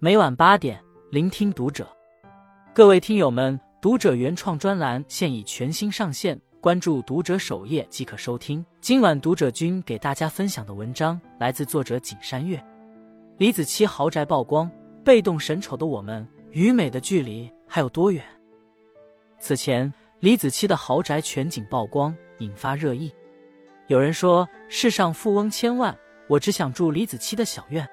每晚八点，聆听读者。各位听友们，读者原创专栏现已全新上线，关注读者首页即可收听。今晚读者君给大家分享的文章来自作者景山月。李子柒豪宅曝光，被动审丑的我们与美的距离还有多远？此前，李子柒的豪宅全景曝光，引发热议。有人说，世上富翁千万，我只想住李子柒的小院。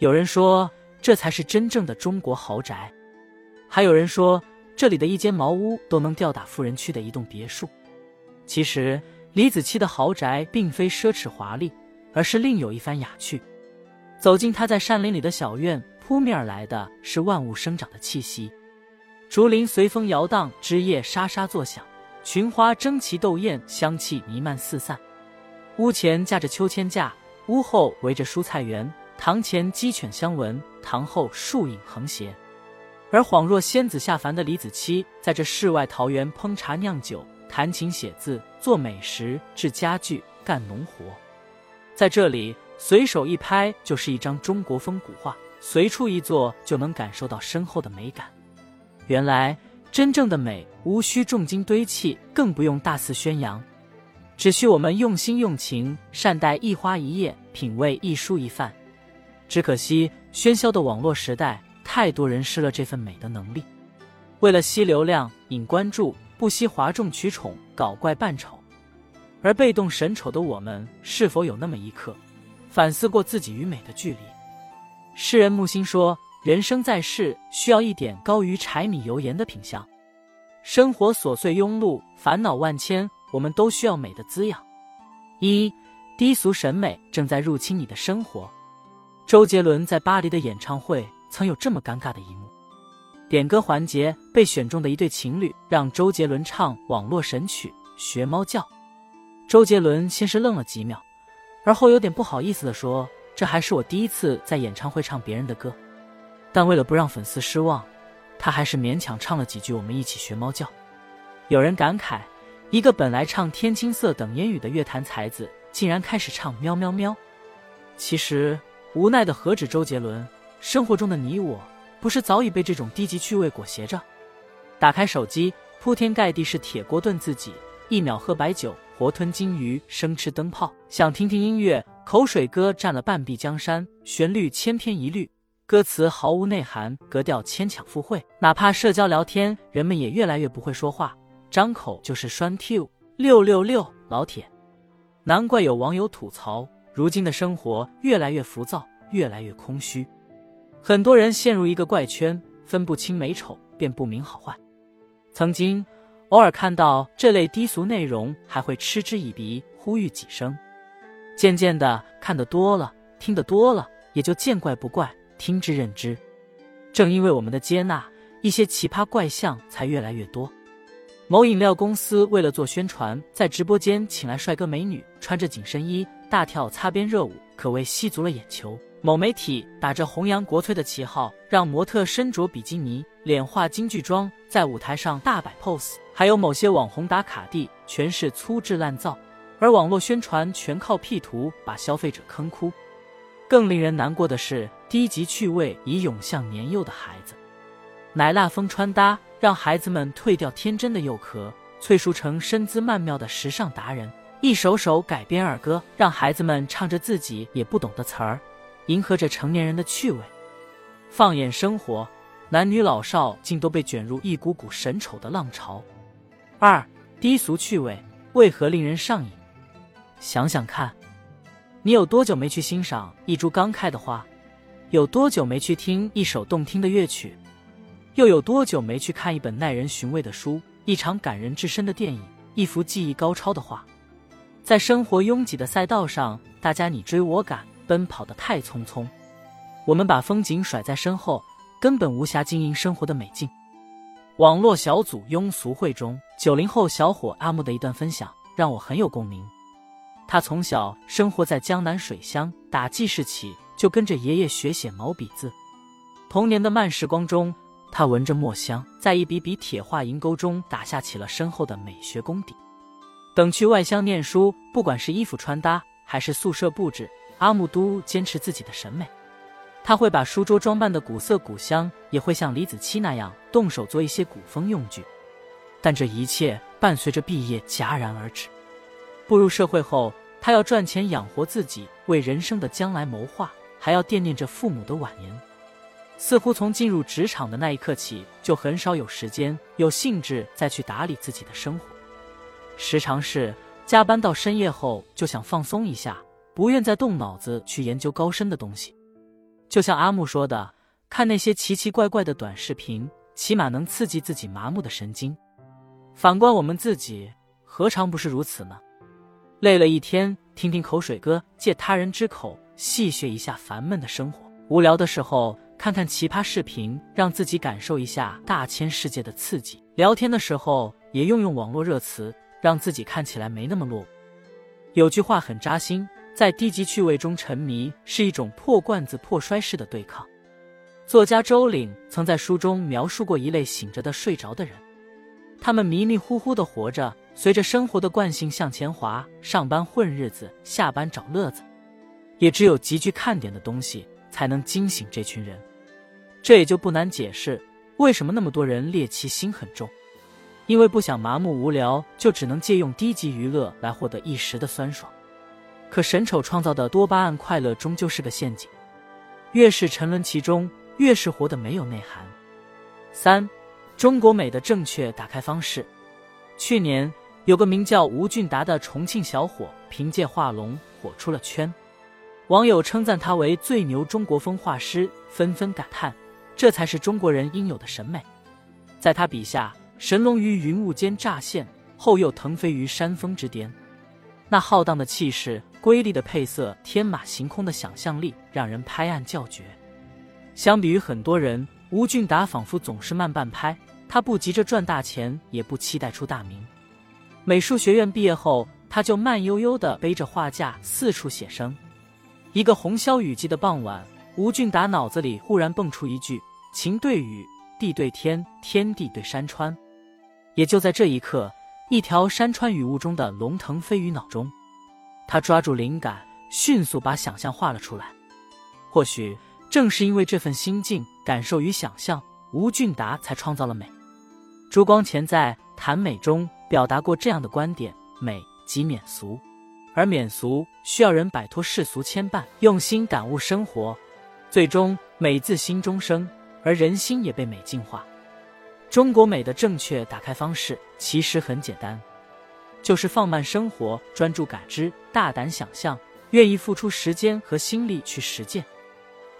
有人说。这才是真正的中国豪宅。还有人说，这里的一间茅屋都能吊打富人区的一栋别墅。其实，李子柒的豪宅并非奢侈华丽，而是另有一番雅趣。走进他在山林里的小院，扑面而来的是万物生长的气息。竹林随风摇荡，枝叶沙沙作响，群花争奇斗艳，香气弥漫四散。屋前架着秋千架，屋后围着蔬菜园。堂前鸡犬相闻，堂后树影横斜，而恍若仙子下凡的李子柒，在这世外桃源烹茶酿酒、弹琴写字、做美食、制家具、干农活，在这里随手一拍就是一张中国风古画，随处一坐就能感受到深厚的美感。原来真正的美无需重金堆砌，更不用大肆宣扬，只需我们用心用情，善待一花一叶，品味一蔬一饭。只可惜，喧嚣的网络时代，太多人失了这份美的能力。为了吸流量、引关注，不惜哗众取宠、搞怪扮丑。而被动审丑的我们，是否有那么一刻，反思过自己与美的距离？诗人木心说：“人生在世，需要一点高于柴米油盐的品相。生活琐碎庸碌，烦恼万千，我们都需要美的滋养。”一低俗审美正在入侵你的生活。周杰伦在巴黎的演唱会曾有这么尴尬的一幕：点歌环节被选中的一对情侣让周杰伦唱网络神曲《学猫叫》，周杰伦先是愣了几秒，而后有点不好意思地说：“这还是我第一次在演唱会唱别人的歌。”但为了不让粉丝失望，他还是勉强唱了几句“我们一起学猫叫”。有人感慨，一个本来唱《天青色等烟雨》的乐坛才子，竟然开始唱“喵喵喵”。其实。无奈的何止周杰伦，生活中的你我，不是早已被这种低级趣味裹挟着？打开手机，铺天盖地是铁锅炖自己，一秒喝白酒，活吞金鱼，生吃灯泡。想听听音乐，口水歌占了半壁江山，旋律千篇一律，歌词毫无内涵，格调牵强附会。哪怕社交聊天，人们也越来越不会说话，张口就是栓 Q 六六六，老铁。难怪有网友吐槽。如今的生活越来越浮躁，越来越空虚，很多人陷入一个怪圈，分不清美丑，便不明好坏。曾经偶尔看到这类低俗内容，还会嗤之以鼻，呼吁几声。渐渐的，看得多了，听得多了，也就见怪不怪，听之任之。正因为我们的接纳，一些奇葩怪象才越来越多。某饮料公司为了做宣传，在直播间请来帅哥美女，穿着紧身衣。大跳擦边热舞，可谓吸足了眼球。某媒体打着弘扬国粹的旗号，让模特身着比基尼、脸化京剧妆，在舞台上大摆 pose。还有某些网红打卡地，全是粗制滥造，而网络宣传全靠 P 图，把消费者坑哭。更令人难过的是，低级趣味已涌向年幼的孩子，奶辣风穿搭让孩子们褪掉天真的幼壳，萃熟成身姿曼妙的时尚达人。一首首改编儿歌，让孩子们唱着自己也不懂的词儿，迎合着成年人的趣味。放眼生活，男女老少竟都被卷入一股股神丑的浪潮。二低俗趣味为何令人上瘾？想想看，你有多久没去欣赏一株刚开的花？有多久没去听一首动听的乐曲？又有多久没去看一本耐人寻味的书？一场感人至深的电影？一幅技艺高超的画？在生活拥挤的赛道上，大家你追我赶，奔跑的太匆匆。我们把风景甩在身后，根本无暇经营生活的美境。网络小组庸俗会中，九零后小伙阿木的一段分享让我很有共鸣。他从小生活在江南水乡，打记事起就跟着爷爷学写毛笔字。童年的慢时光中，他闻着墨香，在一笔笔铁画银钩中打下起了深厚的美学功底。等去外乡念书，不管是衣服穿搭还是宿舍布置，阿木都坚持自己的审美。他会把书桌装扮的古色古香，也会像李子柒那样动手做一些古风用具。但这一切伴随着毕业戛然而止。步入社会后，他要赚钱养活自己，为人生的将来谋划，还要惦念着父母的晚年。似乎从进入职场的那一刻起，就很少有时间、有兴致再去打理自己的生活。时常是加班到深夜后，就想放松一下，不愿再动脑子去研究高深的东西。就像阿木说的，看那些奇奇怪怪的短视频，起码能刺激自己麻木的神经。反观我们自己，何尝不是如此呢？累了一天，听听口水歌，借他人之口戏谑一下烦闷的生活；无聊的时候。看看奇葩视频，让自己感受一下大千世界的刺激；聊天的时候也用用网络热词，让自己看起来没那么落伍。有句话很扎心：在低级趣味中沉迷，是一种破罐子破摔式的对抗。作家周岭曾在书中描述过一类醒着的睡着的人，他们迷迷糊糊的活着，随着生活的惯性向前滑，上班混日子，下班找乐子，也只有极具看点的东西才能惊醒这群人。这也就不难解释，为什么那么多人猎奇心很重，因为不想麻木无聊，就只能借用低级娱乐来获得一时的酸爽。可神丑创造的多巴胺快乐终究是个陷阱，越是沉沦其中，越是活得没有内涵。三，中国美的正确打开方式。去年有个名叫吴俊达的重庆小伙，凭借画龙火出了圈，网友称赞他为最牛中国风画师，纷纷感叹。这才是中国人应有的审美，在他笔下，神龙于云雾间乍现，后又腾飞于山峰之巅。那浩荡的气势、瑰丽的配色、天马行空的想象力，让人拍案叫绝。相比于很多人，吴俊达仿佛总是慢半拍。他不急着赚大钱，也不期待出大名。美术学院毕业后，他就慢悠悠地背着画架四处写生。一个红消雨季的傍晚，吴俊达脑子里忽然蹦出一句。晴对雨，地对天，天地对山川。也就在这一刻，一条山川雨雾中的龙腾飞于脑中。他抓住灵感，迅速把想象画了出来。或许正是因为这份心境、感受与想象，吴俊达才创造了美。朱光潜在《谈美》中表达过这样的观点：美即免俗，而免俗需要人摆脱世俗牵绊，用心感悟生活，最终美自心中生。而人心也被美净化。中国美的正确打开方式其实很简单，就是放慢生活，专注感知，大胆想象，愿意付出时间和心力去实践。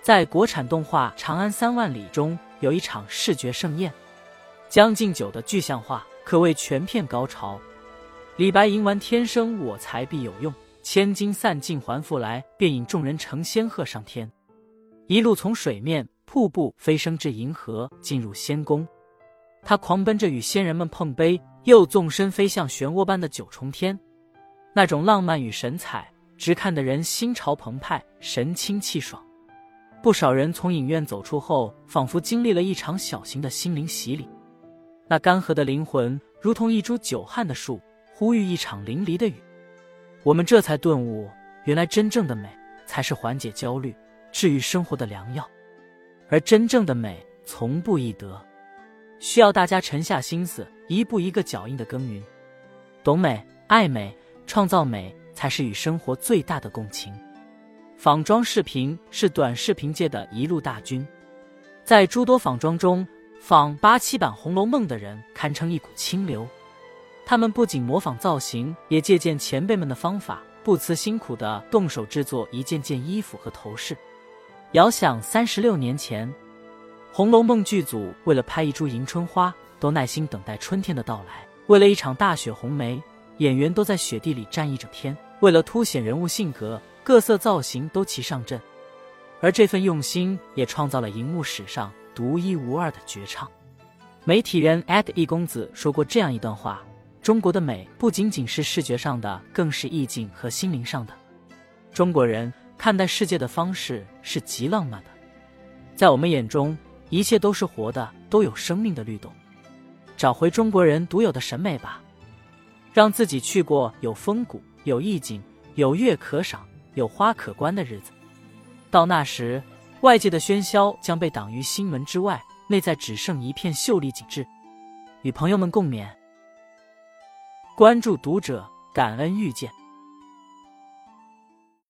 在国产动画《长安三万里》中，有一场视觉盛宴，将进酒的具象化可谓全片高潮。李白吟完“天生我材必有用，千金散尽还复来”，便引众人乘仙鹤上天，一路从水面。瀑布飞升至银河，进入仙宫。他狂奔着与仙人们碰杯，又纵身飞向漩涡般的九重天。那种浪漫与神采，直看得人心潮澎湃，神清气爽。不少人从影院走出后，仿佛经历了一场小型的心灵洗礼。那干涸的灵魂，如同一株久旱的树，呼吁一场淋漓的雨。我们这才顿悟，原来真正的美，才是缓解焦虑、治愈生活的良药。而真正的美从不易得，需要大家沉下心思，一步一个脚印的耕耘。懂美、爱美、创造美，才是与生活最大的共情。仿妆视频是短视频界的一路大军，在诸多仿妆中，仿八七版《红楼梦》的人堪称一股清流。他们不仅模仿造型，也借鉴前辈们的方法，不辞辛苦地动手制作一件件衣服和头饰。遥想三十六年前，《红楼梦》剧组为了拍一株迎春花，都耐心等待春天的到来；为了一场大雪红梅，演员都在雪地里站一整天；为了凸显人物性格，各色造型都齐上阵。而这份用心，也创造了荧幕史上独一无二的绝唱。媒体人一公子说过这样一段话：中国的美不仅仅是视觉上的，更是意境和心灵上的。中国人。看待世界的方式是极浪漫的，在我们眼中，一切都是活的，都有生命的律动。找回中国人独有的审美吧，让自己去过有风骨、有意境、有月可赏、有花可观的日子。到那时，外界的喧嚣将被挡于心门之外，内在只剩一片秀丽景致。与朋友们共勉。关注读者，感恩遇见。